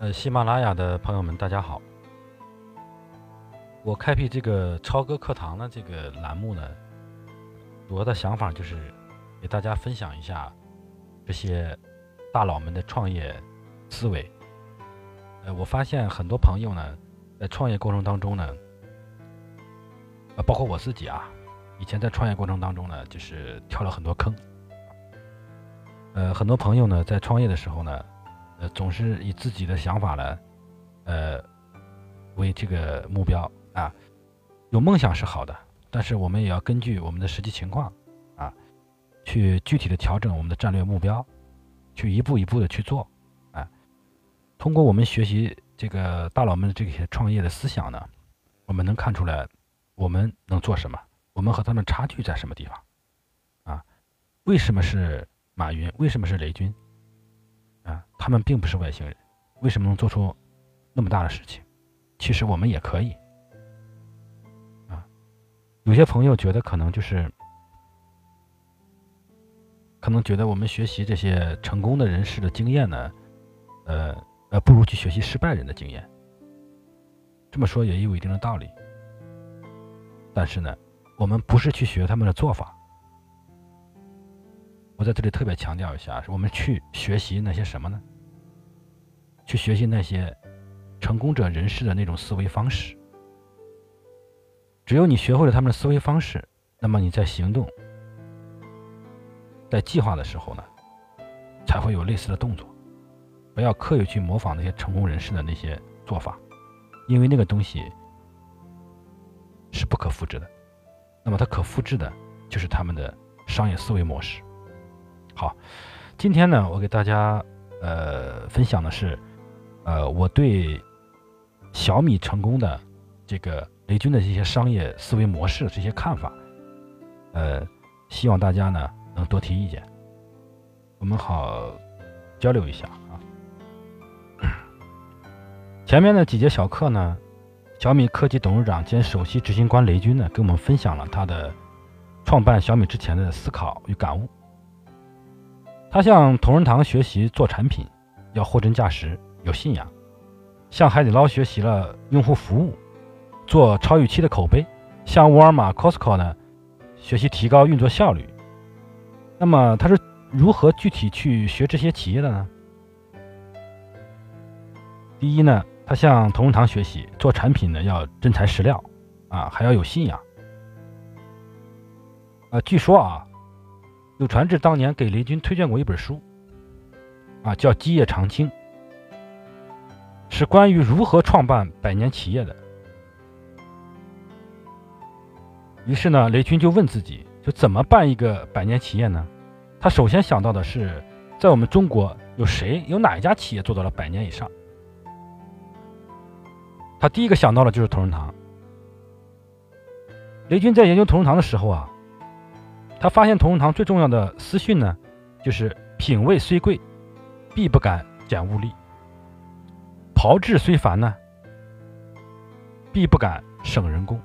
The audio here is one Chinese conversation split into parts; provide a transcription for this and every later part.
呃，喜马拉雅的朋友们，大家好。我开辟这个超哥课堂的这个栏目呢，主要的想法就是给大家分享一下这些大佬们的创业思维。呃，我发现很多朋友呢，在创业过程当中呢，呃，包括我自己啊，以前在创业过程当中呢，就是跳了很多坑。呃，很多朋友呢，在创业的时候呢。呃，总是以自己的想法呢，呃，为这个目标啊。有梦想是好的，但是我们也要根据我们的实际情况啊，去具体的调整我们的战略目标，去一步一步的去做。啊，通过我们学习这个大佬们的这些创业的思想呢，我们能看出来我们能做什么，我们和他们差距在什么地方啊？为什么是马云？为什么是雷军？啊，他们并不是外星人，为什么能做出那么大的事情？其实我们也可以。啊，有些朋友觉得可能就是，可能觉得我们学习这些成功的人士的经验呢，呃呃，不如去学习失败人的经验。这么说也有一定的道理。但是呢，我们不是去学他们的做法。我在这里特别强调一下，我们去学习那些什么呢？去学习那些成功者人士的那种思维方式。只有你学会了他们的思维方式，那么你在行动、在计划的时候呢，才会有类似的动作。不要刻意去模仿那些成功人士的那些做法，因为那个东西是不可复制的。那么它可复制的就是他们的商业思维模式。好，今天呢，我给大家呃分享的是，呃，我对小米成功的这个雷军的这些商业思维模式这些看法，呃，希望大家呢能多提意见，我们好交流一下啊。前面的几节小课呢，小米科技董事长兼首席执行官雷军呢，给我们分享了他的创办小米之前的思考与感悟。他向同仁堂学习做产品，要货真价实，有信仰；向海底捞学习了用户服务，做超预期的口碑；向沃尔玛、Costco 呢学习提高运作效率。那么他是如何具体去学这些企业的呢？第一呢，他向同仁堂学习做产品呢要真材实料，啊，还要有信仰。啊，据说啊。柳传志当年给雷军推荐过一本书，啊，叫《基业长青》，是关于如何创办百年企业的。于是呢，雷军就问自己，就怎么办一个百年企业呢？他首先想到的是，在我们中国有谁有哪一家企业做到了百年以上？他第一个想到的就是同仁堂。雷军在研究同仁堂的时候啊。他发现同仁堂最重要的私训呢，就是品味虽贵，必不敢减物力；炮制虽繁呢，必不敢省人工。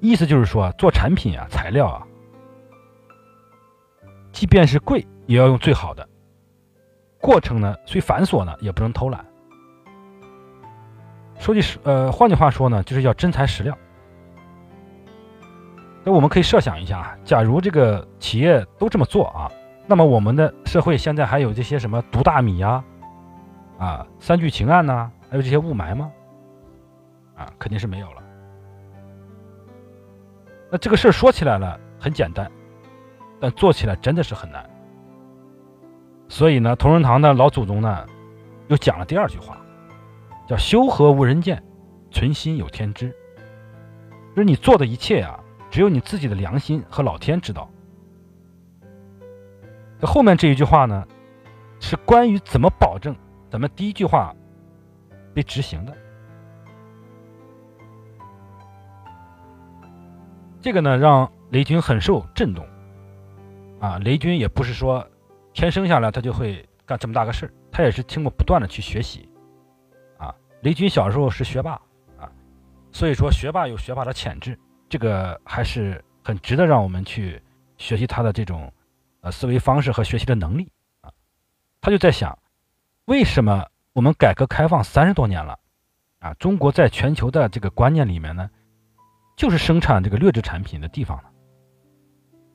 意思就是说，做产品啊，材料啊，即便是贵，也要用最好的；过程呢，虽繁琐呢，也不能偷懒。说句实，呃，换句话说呢，就是要真材实料。那我们可以设想一下啊，假如这个企业都这么做啊，那么我们的社会现在还有这些什么毒大米呀、啊三聚氰胺呐，还有这些雾霾吗？啊，肯定是没有了。那这个事儿说起来了很简单，但做起来真的是很难。所以呢，同仁堂的老祖宗呢，又讲了第二句话，叫“修和无人见，存心有天知”，就是你做的一切呀。只有你自己的良心和老天知道。后面这一句话呢，是关于怎么保证咱们第一句话被执行的。这个呢，让雷军很受震动。啊，雷军也不是说天生下来他就会干这么大个事儿，他也是经过不断的去学习。啊，雷军小时候是学霸啊，所以说学霸有学霸的潜质。这个还是很值得让我们去学习他的这种呃思维方式和学习的能力啊。他就在想，为什么我们改革开放三十多年了，啊，中国在全球的这个观念里面呢，就是生产这个劣质产品的地方呢？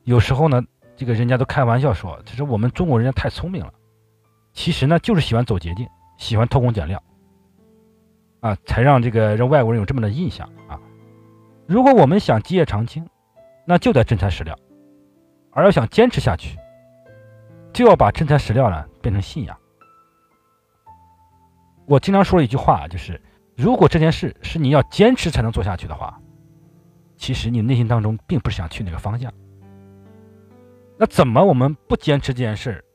有时候呢，这个人家都开玩笑说，其实我们中国人家太聪明了，其实呢就是喜欢走捷径，喜欢偷工减料，啊，才让这个让外国人有这么的印象。如果我们想基业长青，那就得真材实料，而要想坚持下去，就要把真材实料呢变成信仰。我经常说一句话，就是如果这件事是你要坚持才能做下去的话，其实你内心当中并不是想去那个方向。那怎么我们不坚持这件事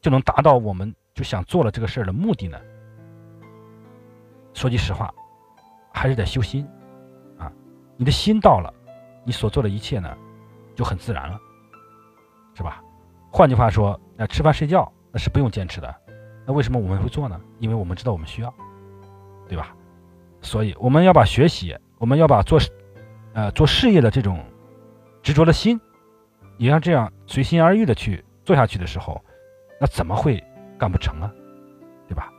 就能达到我们就想做了这个事儿的目的呢？说句实话，还是得修心！你的心到了。你所做的一切呢，就很自然了，是吧？换句话说，那吃饭睡觉那是不用坚持的，那为什么我们会做呢？因为我们知道我们需要，对吧？所以我们要把学习，我们要把做，呃，做事业的这种执着的心，也要这样随心而欲的去做下去的时候，那怎么会干不成啊？对吧？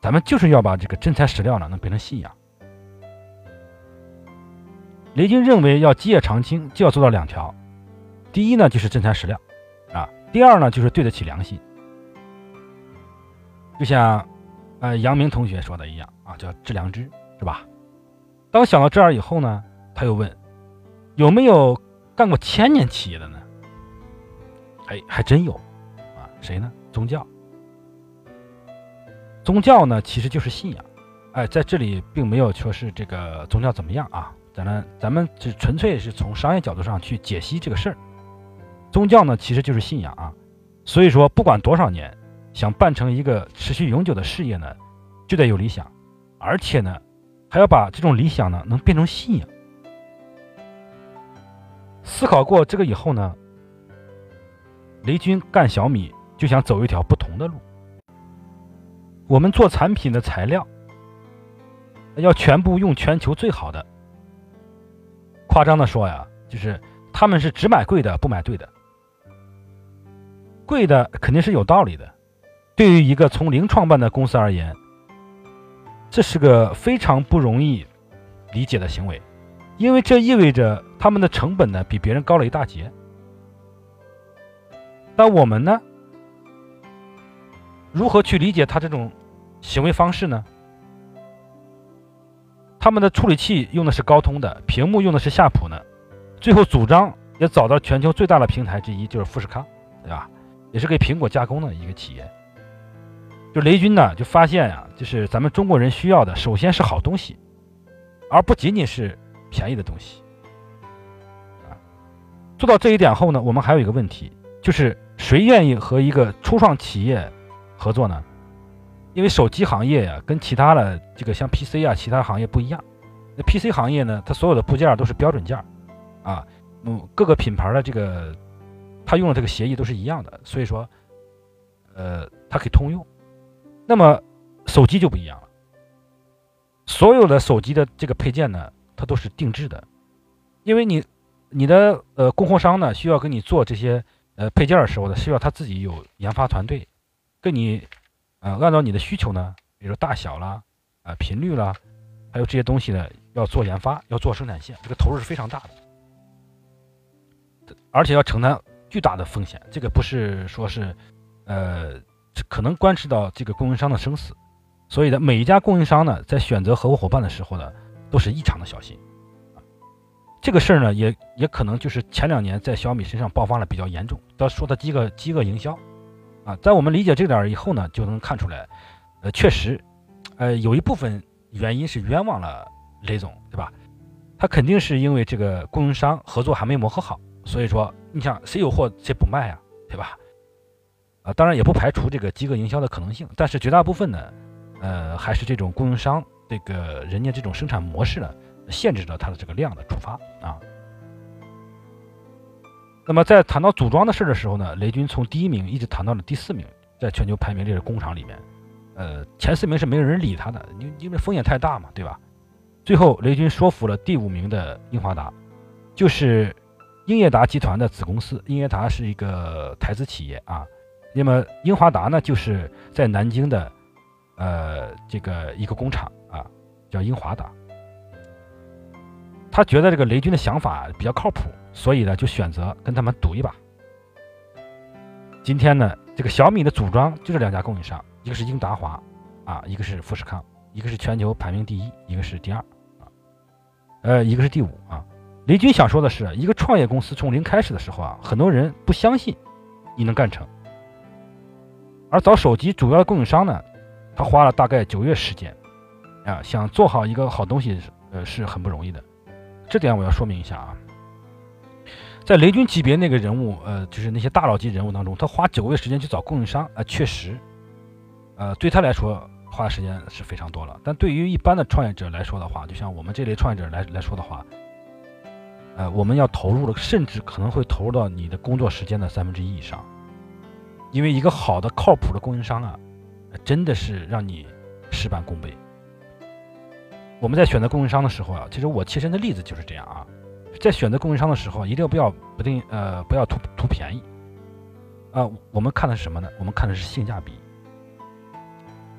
咱们就是要把这个真材实料呢，能变成信仰。雷军认为，要基业长青，就要做到两条：第一呢，就是真材实料，啊；第二呢，就是对得起良心。就像，呃，杨明同学说的一样啊，叫致良知，是吧？当想到这儿以后呢，他又问，有没有干过千年企业的呢？哎，还真有，啊，谁呢？宗教。宗教呢，其实就是信仰。哎，在这里并没有说是这个宗教怎么样啊。咱们咱们这纯粹是从商业角度上去解析这个事儿。宗教呢，其实就是信仰啊。所以说，不管多少年，想办成一个持续永久的事业呢，就得有理想，而且呢，还要把这种理想呢，能变成信仰。思考过这个以后呢，雷军干小米就想走一条不同的路。我们做产品的材料，要全部用全球最好的。夸张的说呀，就是他们是只买贵的，不买对的。贵的肯定是有道理的，对于一个从零创办的公司而言，这是个非常不容易理解的行为，因为这意味着他们的成本呢比别人高了一大截。那我们呢，如何去理解他这种行为方式呢？他们的处理器用的是高通的，屏幕用的是夏普呢，最后组装也找到全球最大的平台之一，就是富士康，对吧？也是给苹果加工的一个企业。就雷军呢，就发现呀，就是咱们中国人需要的，首先是好东西，而不仅仅是便宜的东西。啊，做到这一点后呢，我们还有一个问题，就是谁愿意和一个初创企业合作呢？因为手机行业呀，跟其他的这个像 PC 啊，其他行业不一样。那 PC 行业呢，它所有的部件都是标准件儿，啊，嗯，各个品牌的这个，它用的这个协议都是一样的，所以说，呃，它可以通用。那么手机就不一样了，所有的手机的这个配件呢，它都是定制的，因为你你的呃供货商呢，需要跟你做这些呃配件的时候呢，需要他自己有研发团队，跟你。啊，按照你的需求呢，比如大小啦，啊频率啦，还有这些东西呢，要做研发，要做生产线，这个投入是非常大的，而且要承担巨大的风险。这个不是说是，呃，可能关系到这个供应商的生死。所以呢，每一家供应商呢，在选择合作伙伴的时候呢，都是异常的小心。这个事儿呢，也也可能就是前两年在小米身上爆发了比较严重，他说的饥饿饥饿营销。啊，在我们理解这点以后呢，就能看出来，呃，确实，呃，有一部分原因是冤枉了雷总，对吧？他肯定是因为这个供应商合作还没磨合好，所以说，你想谁有货谁不卖呀，对吧？啊，当然也不排除这个饥饿营销的可能性，但是绝大部分呢，呃，还是这种供应商这个人家这种生产模式呢，限制了它的这个量的出发啊。那么在谈到组装的事的时候呢，雷军从第一名一直谈到了第四名，在全球排名这个工厂里面，呃，前四名是没有人理他的，因因为风险太大嘛，对吧？最后雷军说服了第五名的英华达，就是英业达集团的子公司，英业达是一个台资企业啊，那么英华达呢，就是在南京的，呃，这个一个工厂啊，叫英华达。他觉得这个雷军的想法比较靠谱，所以呢，就选择跟他们赌一把。今天呢，这个小米的组装就这两家供应商，一个是英达华，啊，一个是富士康，一个是全球排名第一，一个是第二，啊，呃，一个是第五啊。雷军想说的是，一个创业公司从零开始的时候啊，很多人不相信你能干成。而找手机主要的供应商呢，他花了大概九月时间，啊，想做好一个好东西，呃，是很不容易的。这点我要说明一下啊，在雷军级别那个人物，呃，就是那些大佬级人物当中，他花九个月时间去找供应商，啊，确实，呃，对他来说花的时间是非常多了。但对于一般的创业者来说的话，就像我们这类创业者来来说的话，呃，我们要投入的，甚至可能会投入到你的工作时间的三分之一以上。因为一个好的、靠谱的供应商啊，真的是让你事半功倍。我们在选择供应商的时候啊，其实我切身的例子就是这样啊，在选择供应商的时候，一定不要不定呃不要图图便宜啊。我们看的是什么呢？我们看的是性价比。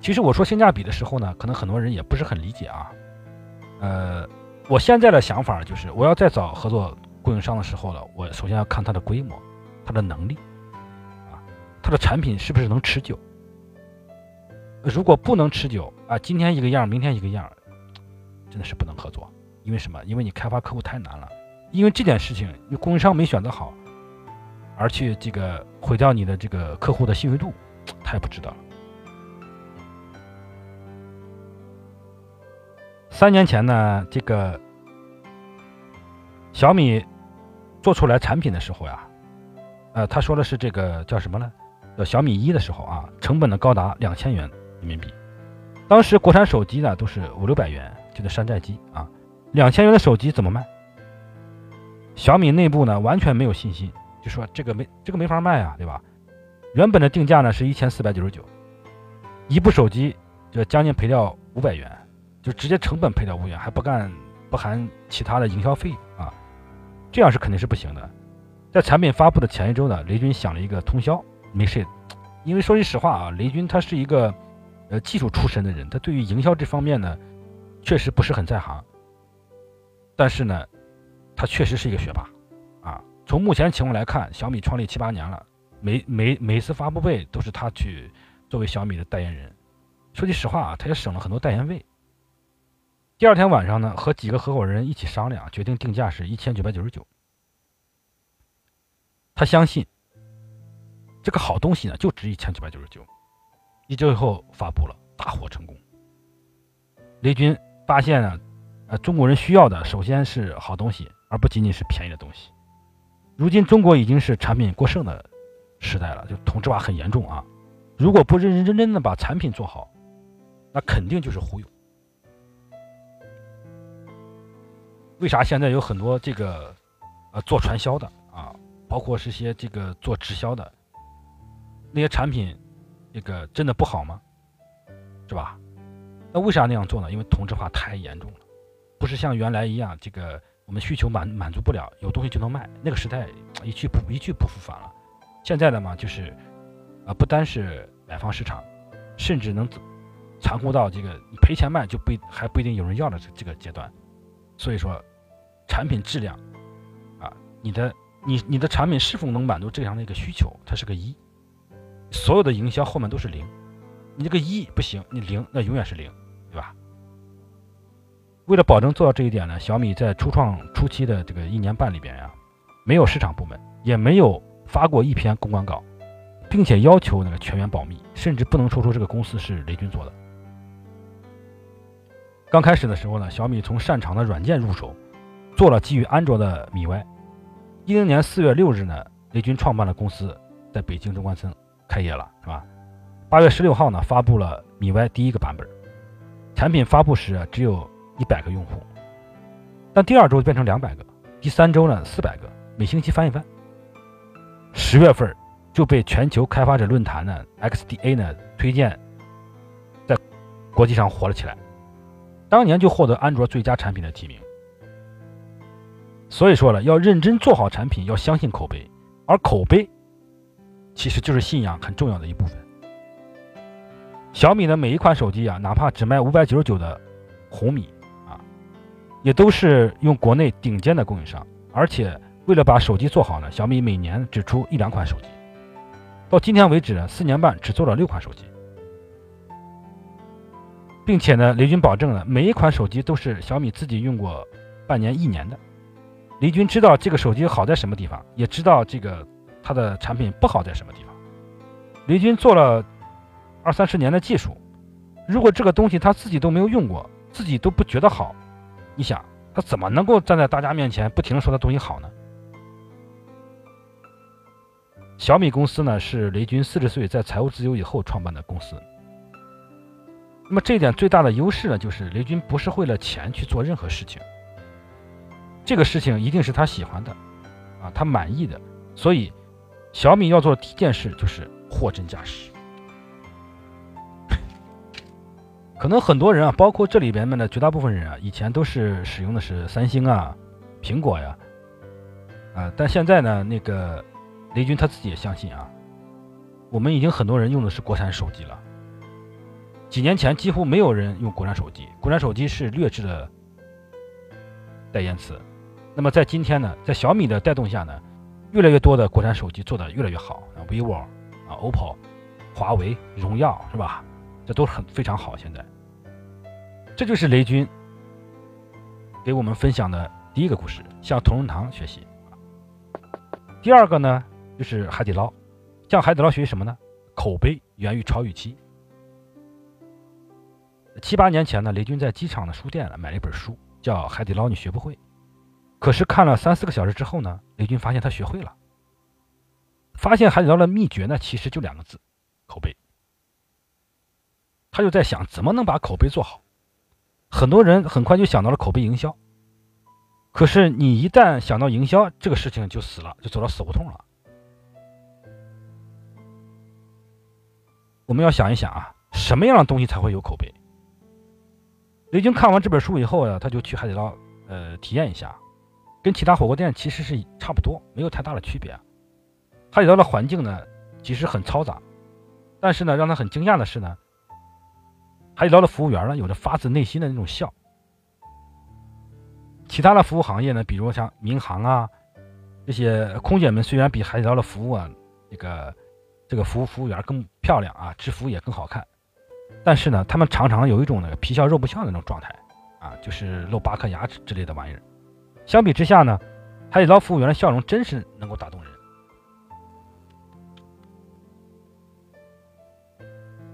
其实我说性价比的时候呢，可能很多人也不是很理解啊。呃，我现在的想法就是，我要再找合作供应商的时候呢，我首先要看它的规模、它的能力啊。它的产品是不是能持久？如果不能持久啊，今天一个样，明天一个样，真的是不能合作。因为什么？因为你开发客户太难了。因为这件事情，你供应商没选择好，而去这个毁掉你的这个客户的信誉度，他也不知道。三年前呢，这个小米做出来产品的时候呀，呃，他说的是这个叫什么呢？叫小米一的时候啊，成本呢高达两千元人民币。当时国产手机呢都是五六百元，就那山寨机啊，两千元的手机怎么卖？小米内部呢完全没有信心，就说这个没这个没法卖啊，对吧？原本的定价呢是一千四百九十九，一部手机就将近赔掉五百元，就直接成本赔掉五元，还不干不含其他的营销费啊，这样是肯定是不行的。在产品发布的前一周呢，雷军想了一个通宵。没事，因为说句实话啊，雷军他是一个呃技术出身的人，他对于营销这方面呢，确实不是很在行。但是呢，他确实是一个学霸啊。从目前情况来看，小米创立七八年了，每每每次发布会都是他去作为小米的代言人。说句实话啊，他也省了很多代言费。第二天晚上呢，和几个合伙人一起商量，决定定价是一千九百九十九。他相信。这个好东西呢，就值一千九百九十九，一周以后发布了，大获成功。雷军发现呢，呃，中国人需要的首先是好东西，而不仅仅是便宜的东西。如今中国已经是产品过剩的时代了，就同质化很严重啊。如果不认认真真的把产品做好，那肯定就是忽悠。为啥现在有很多这个呃做传销的啊，包括是些这个做直销的？那些产品，这个真的不好吗？是吧？那为啥那样做呢？因为同质化太严重了，不是像原来一样，这个我们需求满满足不了，有东西就能卖。那个时代一去不一去不复返了。现在的嘛，就是啊，不单是买方市场，甚至能残酷到这个你赔钱卖就不还不一定有人要的这这个阶段。所以说，产品质量啊，你的你你的产品是否能满足这样的一个需求，它是个一。所有的营销后面都是零，你这个一不行，你零那永远是零，为了保证做到这一点呢，小米在初创初期的这个一年半里边呀，没有市场部门，也没有发过一篇公关稿，并且要求那个全员保密，甚至不能说出这个公司是雷军做的。刚开始的时候呢，小米从擅长的软件入手，做了基于安卓的米 Y。一零年四月六日呢，雷军创办了公司，在北京中关村。开业了是吧？八月十六号呢，发布了米 Y 第一个版本。产品发布时只有一百个用户，但第二周变成两百个，第三周呢四百个，每星期翻一番。十月份就被全球开发者论坛呢 XDA 呢推荐，在国际上火了起来。当年就获得安卓最佳产品的提名。所以说了，要认真做好产品，要相信口碑，而口碑。其实就是信仰很重要的一部分。小米的每一款手机啊，哪怕只卖五百九十九的红米，也都是用国内顶尖的供应商。而且为了把手机做好呢，小米每年只出一两款手机。到今天为止呢，四年半只做了六款手机，并且呢，雷军保证了每一款手机都是小米自己用过半年、一年的。雷军知道这个手机好在什么地方，也知道这个它的产品不好在什么地方。雷军做了。二三十年的技术，如果这个东西他自己都没有用过，自己都不觉得好，你想他怎么能够站在大家面前不停说他东西好呢？小米公司呢是雷军四十岁在财务自由以后创办的公司。那么这一点最大的优势呢，就是雷军不是为了钱去做任何事情，这个事情一定是他喜欢的，啊，他满意的，所以小米要做第一件事就是货真价实。可能很多人啊，包括这里边们的绝大部分人啊，以前都是使用的是三星啊、苹果呀，啊，但现在呢，那个雷军他自己也相信啊，我们已经很多人用的是国产手机了。几年前几乎没有人用国产手机，国产手机是劣质的代言词。那么在今天呢，在小米的带动下呢，越来越多的国产手机做的越来越好啊，vivo 啊、OPPO、华为、荣耀是吧？这都很非常好。现在。这就是雷军给我们分享的第一个故事，向同仁堂学习。第二个呢，就是海底捞，向海底捞学习什么呢？口碑源于超预期。七八年前呢，雷军在机场的书店买了一本书，叫《海底捞你学不会》。可是看了三四个小时之后呢，雷军发现他学会了。发现海底捞的秘诀呢，其实就两个字：口碑。他就在想，怎么能把口碑做好？很多人很快就想到了口碑营销，可是你一旦想到营销这个事情就死了，就走到死胡同了。我们要想一想啊，什么样的东西才会有口碑？雷军看完这本书以后呢，他就去海底捞呃体验一下，跟其他火锅店其实是差不多，没有太大的区别。海底捞的环境呢，其实很嘈杂，但是呢，让他很惊讶的是呢。海底捞的服务员呢，有着发自内心的那种笑。其他的服务行业呢，比如像民航啊，这些空姐们虽然比海底捞的服务啊，这个这个服务服务员更漂亮啊，制服也更好看，但是呢，他们常常有一种那个皮笑肉不笑的那种状态啊，就是露八颗牙齿之类的玩意儿。相比之下呢，海底捞服务员的笑容真是能够打动人。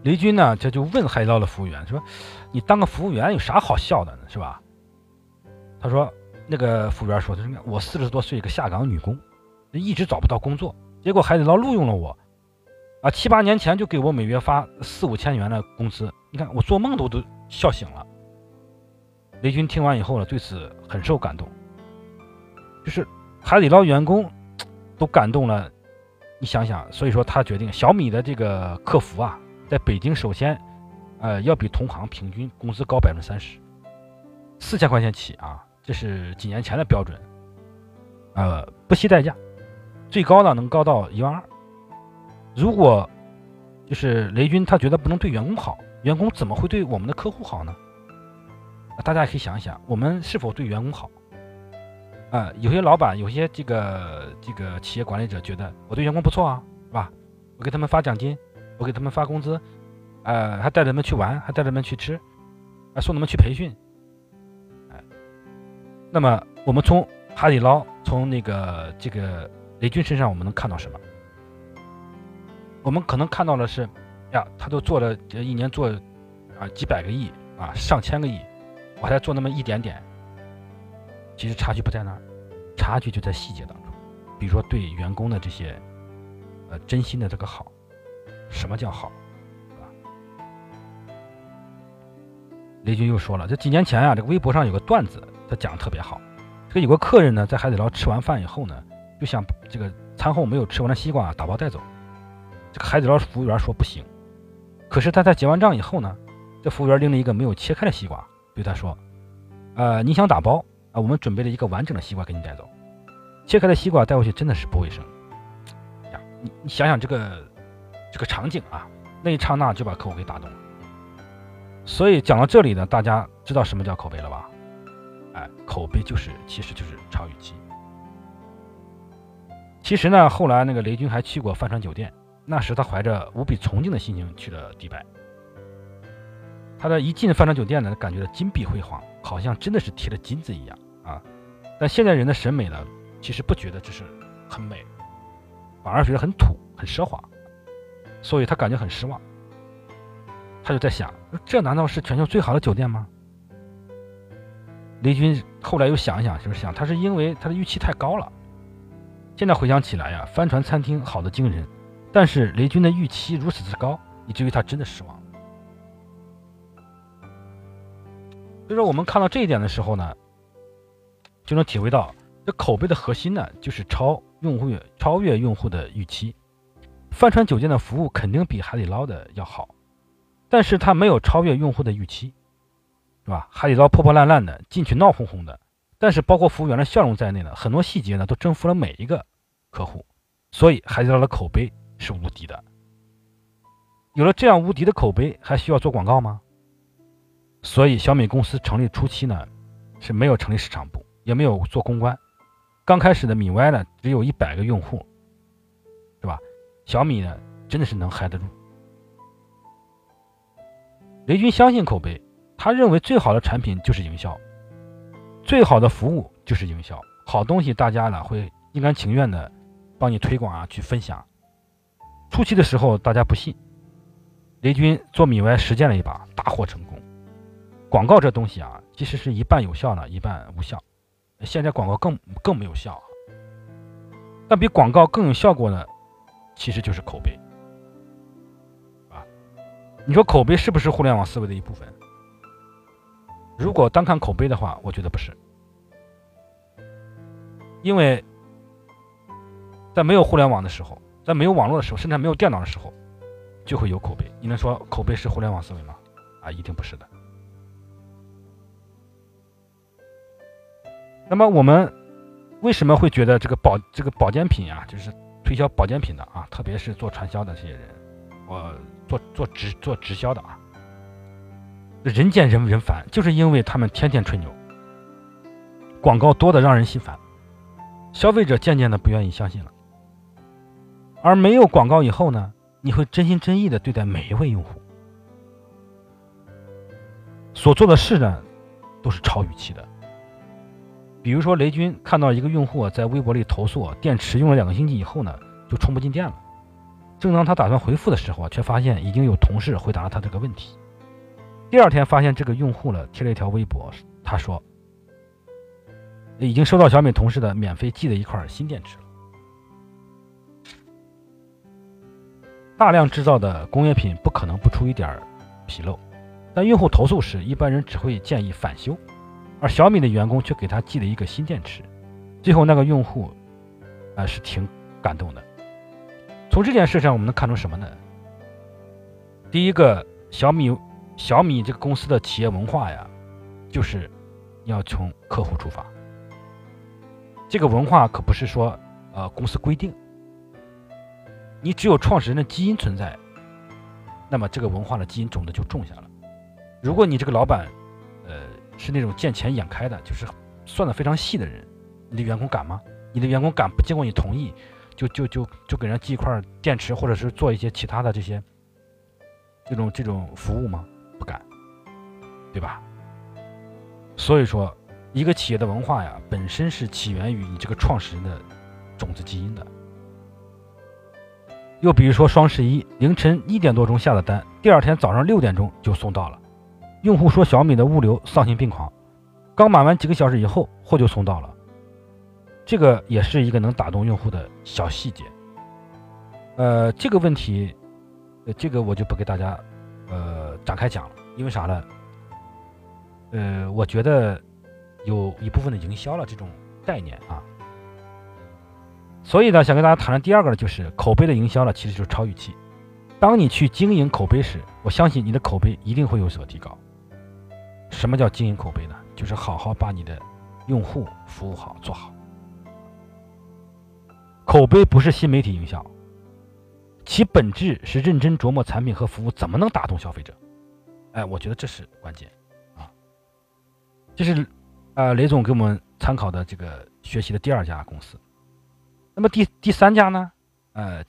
雷军呢，他就问海底捞的服务员说：“你当个服务员有啥好笑的呢？是吧？”他说：“那个服务员说，他说我四十多岁一个下岗女工，一直找不到工作，结果海底捞录用了我，啊，七八年前就给我每月发四五千元的工资，你看我做梦都都笑醒了。”雷军听完以后呢，对此很受感动，就是海底捞员工都感动了，你想想，所以说他决定小米的这个客服啊。在北京，首先，呃，要比同行平均工资高百分之三十，四千块钱起啊，这是几年前的标准，呃，不惜代价，最高呢能高到一万二。如果就是雷军他觉得不能对员工好，员工怎么会对我们的客户好呢？大家可以想一想，我们是否对员工好？啊，有些老板，有些这个这个企业管理者觉得我对员工不错啊，是吧？我给他们发奖金。我给他们发工资，呃，还带他们去玩，还带他们去吃，还送他们去培训，哎，那么我们从海底捞，从那个这个雷军身上，我们能看到什么？我们可能看到的是，呀，他都做了一年做啊几百个亿啊上千个亿，我还做那么一点点，其实差距不在那儿，差距就在细节当中，比如说对员工的这些呃真心的这个好。什么叫好，啊？雷军又说了，这几年前啊，这个微博上有个段子，他讲的特别好。这有个客人呢，在海底捞吃完饭以后呢，就想这个餐后没有吃完的西瓜打包带走。这个海底捞服务员说不行。可是他在结完账以后呢，这服务员拎了一个没有切开的西瓜，对他说：“呃，你想打包啊？我们准备了一个完整的西瓜给你带走。切开的西瓜带回去真的是不卫生。”呀，你你想想这个这个场景啊，那一刹那就把客户给打动了。所以讲到这里呢，大家知道什么叫口碑了吧？哎，口碑就是其实就是超预期。其实呢，后来那个雷军还去过帆船酒店，那时他怀着无比崇敬的心情去了迪拜。他的一进帆船酒店呢，感觉到金碧辉煌，好像真的是贴了金子一样啊。但现在人的审美呢，其实不觉得这是很美，反而觉得很土、很奢华，所以他感觉很失望。他就在想，这难道是全球最好的酒店吗？雷军后来又想一想，就是想他是因为他的预期太高了。现在回想起来呀，帆船餐厅好的惊人，但是雷军的预期如此之高，以至于他真的失望。所以说，我们看到这一点的时候呢，就能体会到这口碑的核心呢，就是超用户超越用户的预期。帆船酒店的服务肯定比海底捞的要好，但是它没有超越用户的预期。是吧？海底捞破破烂烂的，进去闹哄哄的，但是包括服务员的笑容在内呢，很多细节呢都征服了每一个客户，所以海底捞的口碑是无敌的。有了这样无敌的口碑，还需要做广告吗？所以小米公司成立初期呢，是没有成立市场部，也没有做公关。刚开始的米 Y 呢，只有一百个用户，小米呢，真的是能嗨得住。雷军相信口碑。他认为最好的产品就是营销，最好的服务就是营销。好东西大家呢会心甘情愿的帮你推广啊，去分享。初期的时候大家不信，雷军做米 Y 实践了一把，大获成功。广告这东西啊，其实是一半有效呢，一半无效。现在广告更更没有效，但比广告更有效果的，其实就是口碑，啊，你说口碑是不是互联网思维的一部分？如果单看口碑的话，我觉得不是，因为在没有互联网的时候，在没有网络的时候，甚至没有电脑的时候，就会有口碑。你能说口碑是互联网思维吗？啊，一定不是的。那么我们为什么会觉得这个保这个保健品啊，就是推销保健品的啊，特别是做传销的这些人，我做做直做直销的啊？人见人人烦，就是因为他们天天吹牛，广告多的让人心烦，消费者渐渐的不愿意相信了。而没有广告以后呢，你会真心真意的对待每一位用户，所做的事呢，都是超预期的。比如说雷军看到一个用户在微博里投诉电池用了两个星期以后呢，就充不进电了，正当他打算回复的时候啊，却发现已经有同事回答了他这个问题。第二天发现这个用户呢贴了一条微博，他说已经收到小米同事的免费寄的一块新电池了。大量制造的工业品不可能不出一点纰漏，但用户投诉时，一般人只会建议返修，而小米的员工却给他寄了一个新电池。最后那个用户啊是挺感动的。从这件事上我们能看出什么呢？第一个，小米。小米这个公司的企业文化呀，就是要从客户出发。这个文化可不是说，呃，公司规定。你只有创始人的基因存在，那么这个文化的基因种子就种下了。如果你这个老板，是那种见钱眼开的，就是算的非常细的人，你的员工敢吗？你的员工敢不经过你同意，就就就就给人寄一块电池，或者是做一些其他的这些这种这种服务吗？不敢，对吧？所以说，一个企业的文化呀，本身是起源于你这个创始人的种子基因的。又比如说双十一凌晨一点多钟下的单，第二天早上六点钟就送到了。用户说小米的物流丧心病狂，刚买完几个小时以后货就送到了。这个也是一个能打动用户的小细节。呃，这个问题，呃，这个我就不给大家。呃，展开讲了，因为啥呢？呃，我觉得有一部分的营销了这种概念啊，所以呢，想跟大家谈的第二个呢，就是口碑的营销呢，其实就是超预期。当你去经营口碑时，我相信你的口碑一定会有所提高。什么叫经营口碑呢？就是好好把你的用户服务好做好。口碑不是新媒体营销，其本质是认真琢磨产品和服务怎么能打动消费者。哎，我觉得这是关键啊。这是啊，雷总给我们参考的这个学习的第二家公司。那么第第三家呢？呃，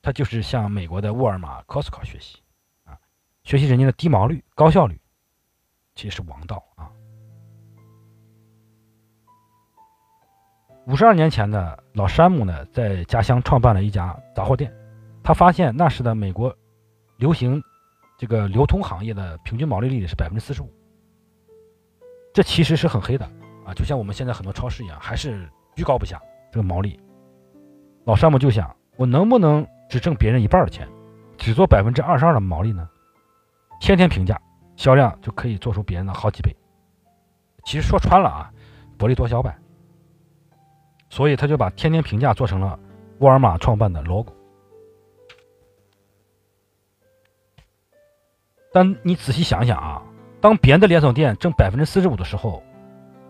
他就是向美国的沃尔玛 Costco 学习啊，学习人家的低毛率、高效率，其实是王道啊。五十二年前呢老山姆呢，在家乡创办了一家杂货店。他发现那时的美国流行这个流通行业的平均毛利率是百分之四十五，这其实是很黑的啊，就像我们现在很多超市一样，还是居高不下这个毛利。老山姆就想，我能不能只挣别人一半的钱，只做百分之二十二的毛利呢？天天平价，销量就可以做出别人的好几倍。其实说穿了啊，薄利多销呗。所以他就把天天平价做成了沃尔玛创办的 logo。但你仔细想想啊，当别人的连锁店挣百分之四十五的时候，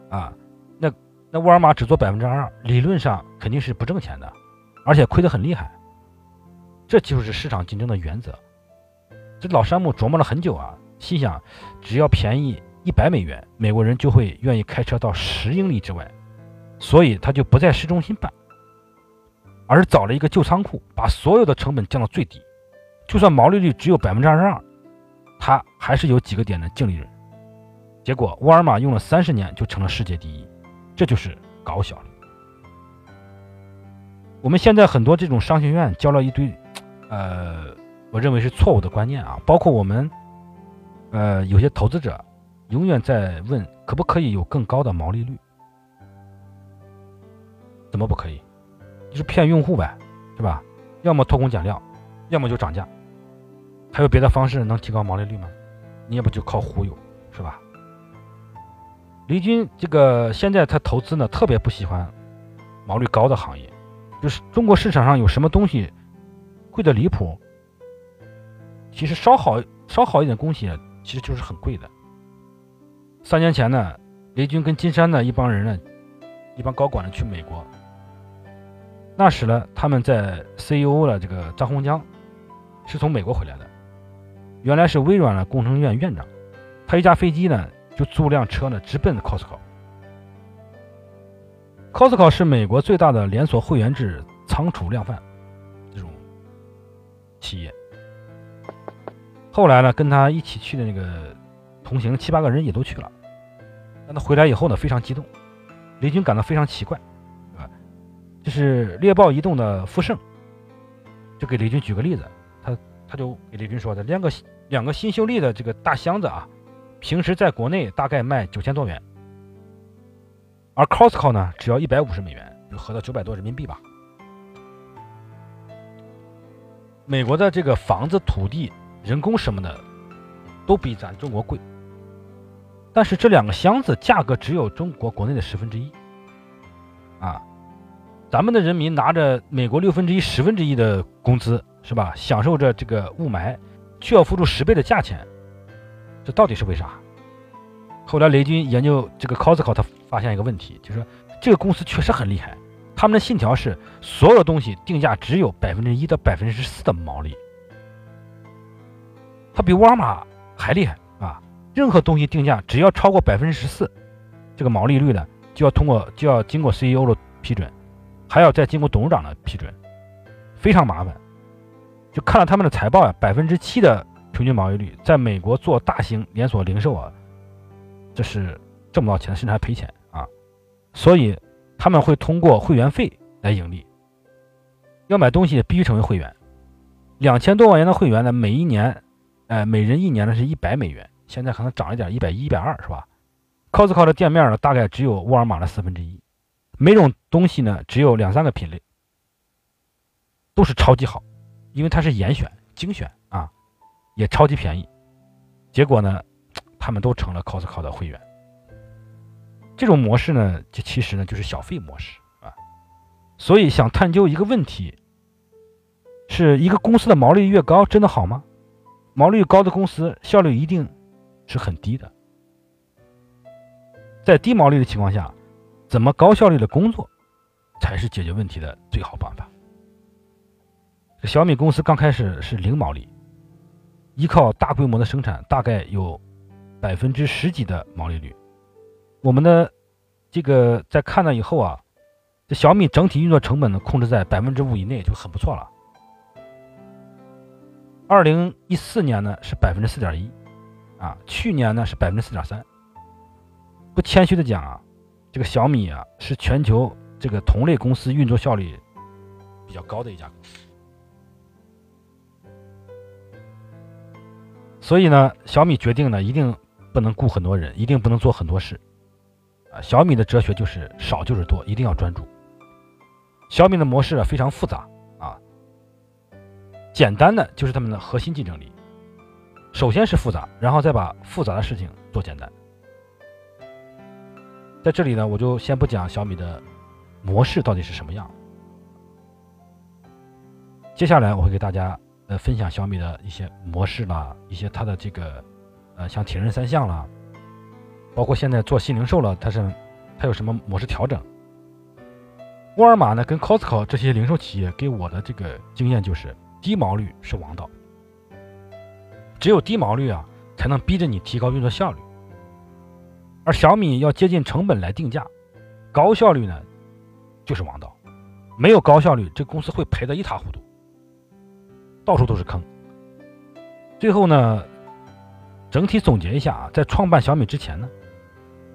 啊，那那沃尔玛只做百分之二，理论上肯定是不挣钱的，而且亏得很厉害。这就是市场竞争的原则。这老山姆琢磨了很久啊，心想，只要便宜一百美元，美国人就会愿意开车到十英里之外。所以他就不在市中心办，而找了一个旧仓库，把所有的成本降到最低，就算毛利率只有百分之二十二，他还是有几个点的净利润。结果沃尔玛用了三十年就成了世界第一，这就是搞小。我们现在很多这种商学院教了一堆，呃，我认为是错误的观念啊，包括我们，呃，有些投资者永远在问可不可以有更高的毛利率。怎么不可以？就是骗用户呗，是吧？要么偷工减料，要么就涨价，还有别的方式能提高毛利率吗？你也不就靠忽悠，是吧？雷军这个现在他投资呢，特别不喜欢毛利高的行业，就是中国市场上有什么东西贵的离谱，其实稍好稍好一点东西，其实就是很贵的。三年前呢，雷军跟金山的一帮人呢，一帮高管呢去美国。那时呢，他们在 CEO 的这个张洪江是从美国回来的，原来是微软的工程院院长。他一架飞机呢，就租辆车呢，直奔 Costco。Costco 是美国最大的连锁会员制仓储量贩这种企业。后来呢，跟他一起去的那个同行七八个人也都去了。但他回来以后呢，非常激动，雷军感到非常奇怪。啊就是猎豹移动的富盛，就给雷军举个例子，他他就给雷军说的，两个两个新秀丽的这个大箱子啊，平时在国内大概卖九千多元，而 Costco 呢只要一百五十美元，就合到九百多人民币吧。美国的这个房子、土地、人工什么的，都比咱中国贵，但是这两个箱子价格只有中国国内的十分之一，啊。咱们的人民拿着美国六分之一、十分之一的工资，是吧？享受着这个雾霾，却要付出十倍的价钱，这到底是为啥？后来雷军研究这个 Costco，他发现一个问题，就是说这个公司确实很厉害，他们的信条是所有东西定价只有百分之一到百分之四的毛利，它比沃尔玛还厉害啊！任何东西定价只要超过百分之十四，这个毛利率呢，就要通过就要经过 CEO 的批准。还要再经过董事长的批准，非常麻烦。就看了他们的财报呀，百分之七的平均毛利率，在美国做大型连锁零售啊，这是挣不到钱，甚至还赔钱啊。所以他们会通过会员费来盈利。要买东西必须成为会员，两千多万元的会员呢，每一年，哎，每人一年呢是一百美元，现在可能涨了点，一百一、一百二，是吧？Costco 的店面呢，大概只有沃尔玛的四分之一。每种东西呢，只有两三个品类，都是超级好，因为它是严选、精选啊，也超级便宜。结果呢，他们都成了 Costco 的会员。这种模式呢，就其实呢就是小费模式啊。所以想探究一个问题：是一个公司的毛利越高，真的好吗？毛利高的公司效率一定是很低的。在低毛利的情况下。怎么高效率的工作，才是解决问题的最好办法？小米公司刚开始是零毛利，依靠大规模的生产，大概有百分之十几的毛利率。我们的这个在看了以后啊，这小米整体运作成本呢控制在百分之五以内就很不错了。二零一四年呢是百分之四点一，啊，去年呢是百分之四点三。不谦虚的讲啊，这个小米啊是全球这个同类公司运作效率比较高的一家公司。所以呢，小米决定呢一定不能雇很多人，一定不能做很多事。啊，小米的哲学就是少就是多，一定要专注。小米的模式啊非常复杂，简单的就是他们的核心竞争力。首先是复杂，然后再把复杂的事情做简单。在这里呢，我就先不讲小米的模式到底是什么样。接下来我会给大家呃分享小米的一些模式啦，一些它的这个呃像铁人三项啦。包括现在做新零售了，它是它有什么模式调整？沃尔玛呢，跟 Costco 这些零售企业给我的这个经验就是，低毛率是王道，只有低毛率啊，才能逼着你提高运作效率。而小米要接近成本来定价，高效率呢就是王道，没有高效率，这公司会赔得一塌糊涂，到处都是坑。最后呢，整体总结一下啊，在创办小米之前呢。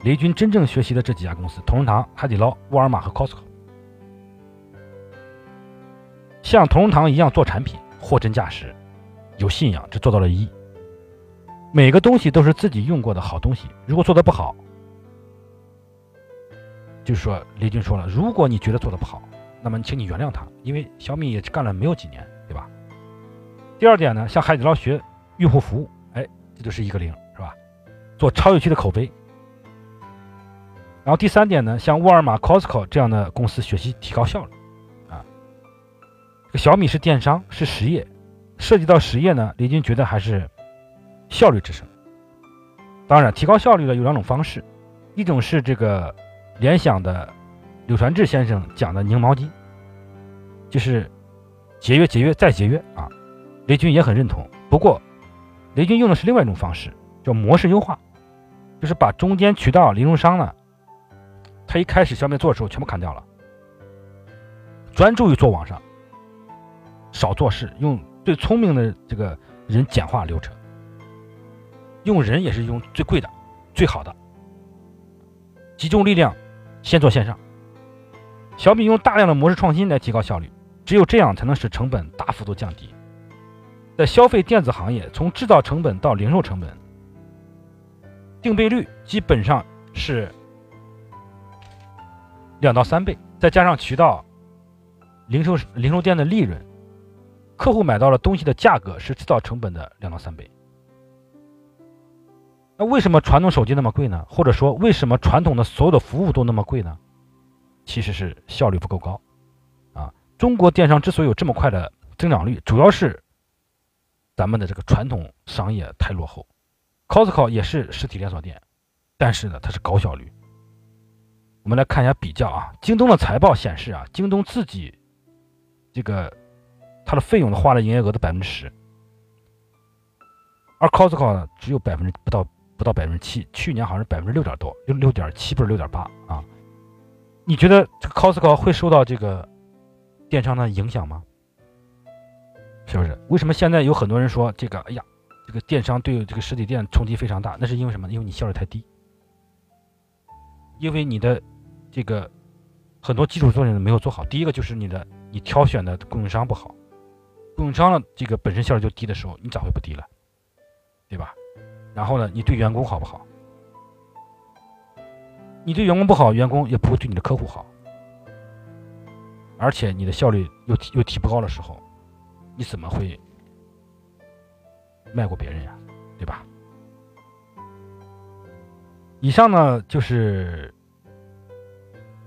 雷军真正学习的这几家公司：同仁堂、海底捞、沃尔玛和 Costco。像同仁堂一样做产品，货真价实，有信仰，只做到了一。每个东西都是自己用过的好东西，如果做的不好，就是说雷军说了，如果你觉得做的不好，那么请你原谅他，因为小米也干了没有几年，对吧？第二点呢，向海底捞学用户服务，哎，这就是一个零，是吧？做超有趣的口碑。然后第三点呢，像沃尔玛、Costco 这样的公司学习提高效率，小米是电商是实业，涉及到实业呢，李军觉得还是效率制胜。当然，提高效率的有两种方式，一种是这个联想的柳传志先生讲的拧毛巾，就是节约、节约再节约啊，雷军也很认同。不过，雷军用的是另外一种方式，叫模式优化，就是把中间渠道零售商呢。他一开始小米做的时候全部砍掉了，专注于做网上，少做事，用最聪明的这个人简化流程，用人也是用最贵的、最好的，集中力量先做线上。小米用大量的模式创新来提高效率，只有这样才能使成本大幅度降低。在消费电子行业，从制造成本到零售成本，定倍率基本上是。两到三倍，再加上渠道、零售零售店的利润，客户买到了东西的价格是制造成本的两到三倍。那为什么传统手机那么贵呢？或者说为什么传统的所有的服务都那么贵呢？其实是效率不够高。啊，中国电商之所以有这么快的增长率，主要是咱们的这个传统商业太落后。Costco 也是实体连锁店，但是呢，它是高效率。我们来看一下比较啊，京东的财报显示啊，京东自己这个它的费用呢花了营业额的百分之十，而 Costco 呢只有百分之不到不到百分之七，去年好像是百分之六点多，六六点七不是六点八啊？你觉得这个 Costco 会受到这个电商的影响吗？是不是？为什么现在有很多人说这个？哎呀，这个电商对这个实体店冲击非常大，那是因为什么？因为你效率太低，因为你的。这个很多基础作用没有做好。第一个就是你的你挑选的供应商不好，供应商的这个本身效率就低的时候，你咋会不低了？对吧？然后呢，你对员工好不好？你对员工不好，员工也不会对你的客户好。而且你的效率又又提不高的时候，你怎么会卖过别人呀？对吧？以上呢就是。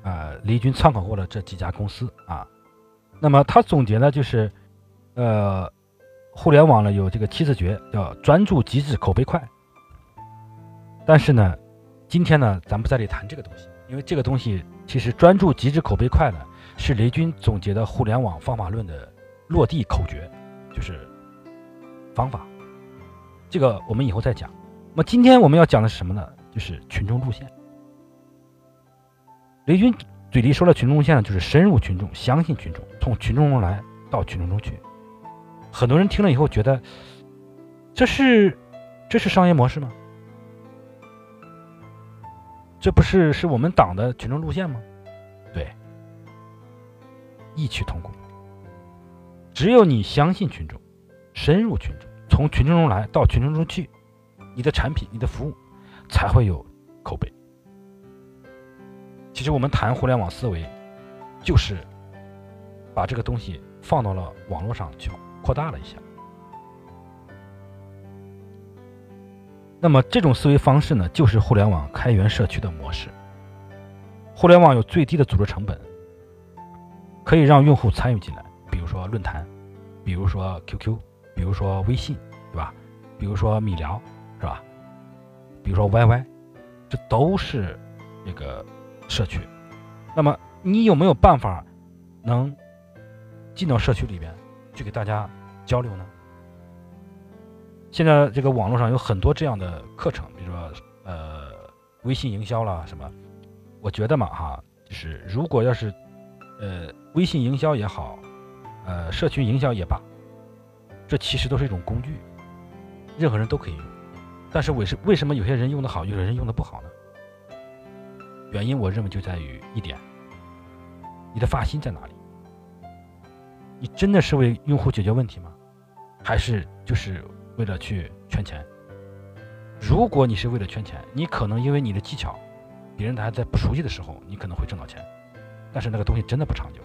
呃，雷军参考过了这几家公司啊，那么他总结呢，就是，呃，互联网呢有这个七字诀，叫专注、极致、口碑快。但是呢，今天呢，咱不在这里谈这个东西，因为这个东西其实专注、极致、口碑快呢，是雷军总结的互联网方法论的落地口诀，就是方法。这个我们以后再讲。那么今天我们要讲的是什么呢？就是群众路线。雷军嘴里说的群众路线呢，就是深入群众，相信群众，从群众中来到群众中去。很多人听了以后觉得，这是这是商业模式吗？这不是是我们党的群众路线吗？对，异曲同工。只有你相信群众，深入群众，从群众中来到群众中去，你的产品、你的服务才会有口碑。其实我们谈互联网思维，就是把这个东西放到了网络上去扩大了一下。那么这种思维方式呢，就是互联网开源社区的模式。互联网有最低的组织成本，可以让用户参与进来。比如说论坛，比如说 QQ，比如说微信，对吧？比如说米聊，是吧？比如说 YY，这都是这个社区。那么你有没有办法能进到社区里边去给大家交流呢？现在这个网络上有很多这样的课程，比如说呃微信营销啦什么，我觉得嘛哈，就是如果要是呃微信营销也好。呃，社群营销也罢，这其实都是一种工具，任何人都可以用。但是为什为什么有些人用的好，有些人用的不好呢？原因我认为就在于一点：你的发心在哪里？你真的是为用户解决问题吗？还是就是为了去圈钱？如果你是为了圈钱，你可能因为你的技巧，别人还在不熟悉的时候，你可能会挣到钱，但是那个东西真的不长久。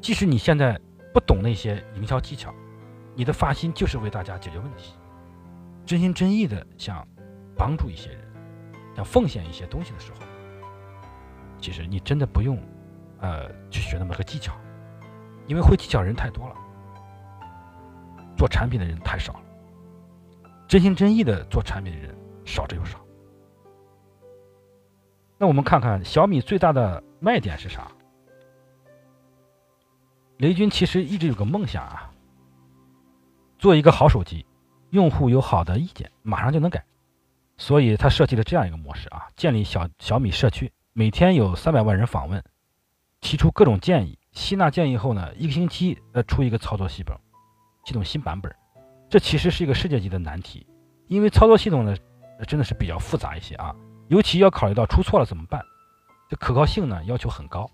即使你现在不懂那些营销技巧，你的发心就是为大家解决问题，真心真意的想帮助一些人，想奉献一些东西的时候，其实你真的不用，呃，去学那么个技巧，因为会技巧人太多了，做产品的人太少了，真心真意的做产品的人少之又少。那我们看看小米最大的卖点是啥？雷军其实一直有个梦想啊，做一个好手机，用户有好的意见马上就能改，所以他设计了这样一个模式啊，建立小小米社区，每天有三百万人访问，提出各种建议，吸纳建议后呢，一个星期呃出一个操作系统，系统新版本，这其实是一个世界级的难题，因为操作系统呢真的是比较复杂一些啊，尤其要考虑到出错了怎么办，这可靠性呢要求很高。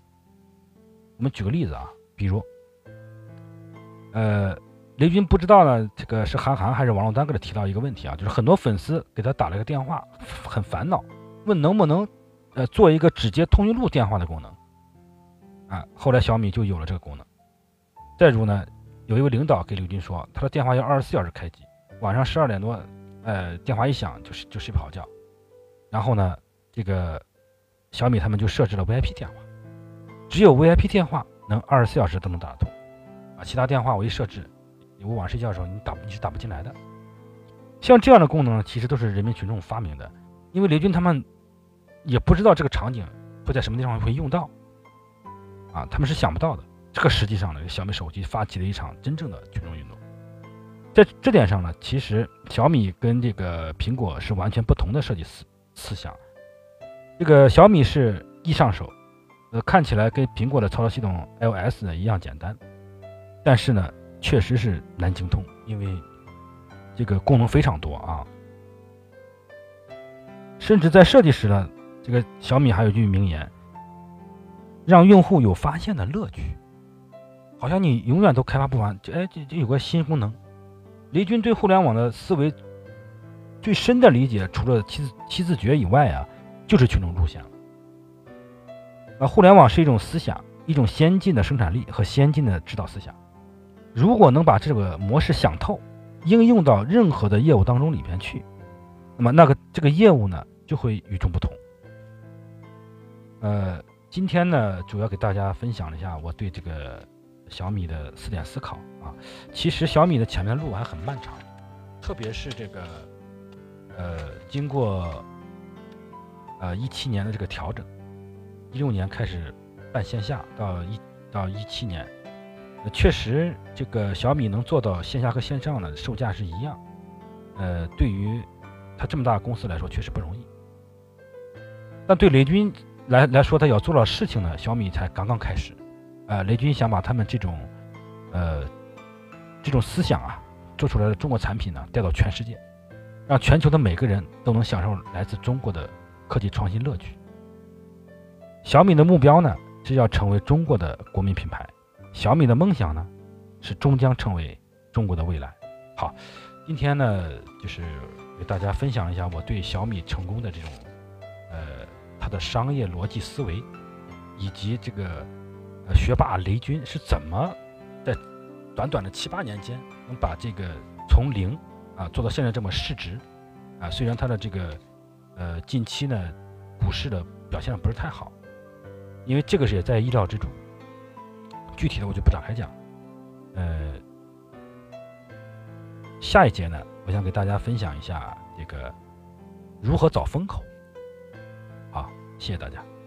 我们举个例子啊，比如。呃，雷军不知道呢，这个是韩寒还是王珞丹给他提到一个问题啊，就是很多粉丝给他打了个电话，很烦恼，问能不能呃做一个只接通讯录电话的功能啊。后来小米就有了这个功能。再如呢，有一位领导给刘军说，他的电话要二十四小时开机，晚上十二点多，呃，电话一响就是就睡不好觉。然后呢，这个小米他们就设置了 VIP 电话，只有 VIP 电话能二十四小时都能打得通。啊，其他电话我一设置，我晚上睡觉的时候你打你是打不进来的。像这样的功能，其实都是人民群众发明的，因为雷军他们也不知道这个场景会在什么地方会用到，啊，他们是想不到的。这个实际上呢，小米手机发起了一场真正的群众运动。在这点上呢，其实小米跟这个苹果是完全不同的设计思思想。这个小米是易上手，呃，看起来跟苹果的操作系统 iOS 呢一样简单。但是呢，确实是难精通，因为这个功能非常多啊。甚至在设计时呢，这个小米还有句名言：“让用户有发现的乐趣。”好像你永远都开发不完，就哎，这这有个新功能。雷军对互联网的思维最深的理解，除了七字七字诀以外啊，就是群众路线了。啊，互联网是一种思想，一种先进的生产力和先进的指导思想。如果能把这个模式想透，应用到任何的业务当中里边去，那么那个这个业务呢就会与众不同。呃，今天呢主要给大家分享一下我对这个小米的四点思考啊。其实小米的前面路还很漫长，特别是这个呃经过呃一七年的这个调整，一六年开始办线下，到一到一七年，确实这个小米能做到线下和线上的售价是一样，呃，对于它这么大公司来说确实不容易。但对雷军来来说，他要做的事情呢，小米才刚刚开始。呃，雷军想把他们这种呃这种思想啊，做出来的中国产品呢，带到全世界，让全球的每个人都能享受来自中国的科技创新乐趣。小米的目标呢？是要成为中国的国民品牌，小米的梦想呢，是终将成为中国的未来。好，今天呢，就是给大家分享一下我对小米成功的这种，呃，他的商业逻辑思维，以及这个呃学霸雷军是怎么在短短的七八年间能把这个从零啊做到现在这么市值啊。虽然他的这个呃近期呢股市的表现不是太好。因为这个是也在意料之中，具体的我就不展开讲。呃，下一节呢，我想给大家分享一下这个如何找风口。谢谢大家。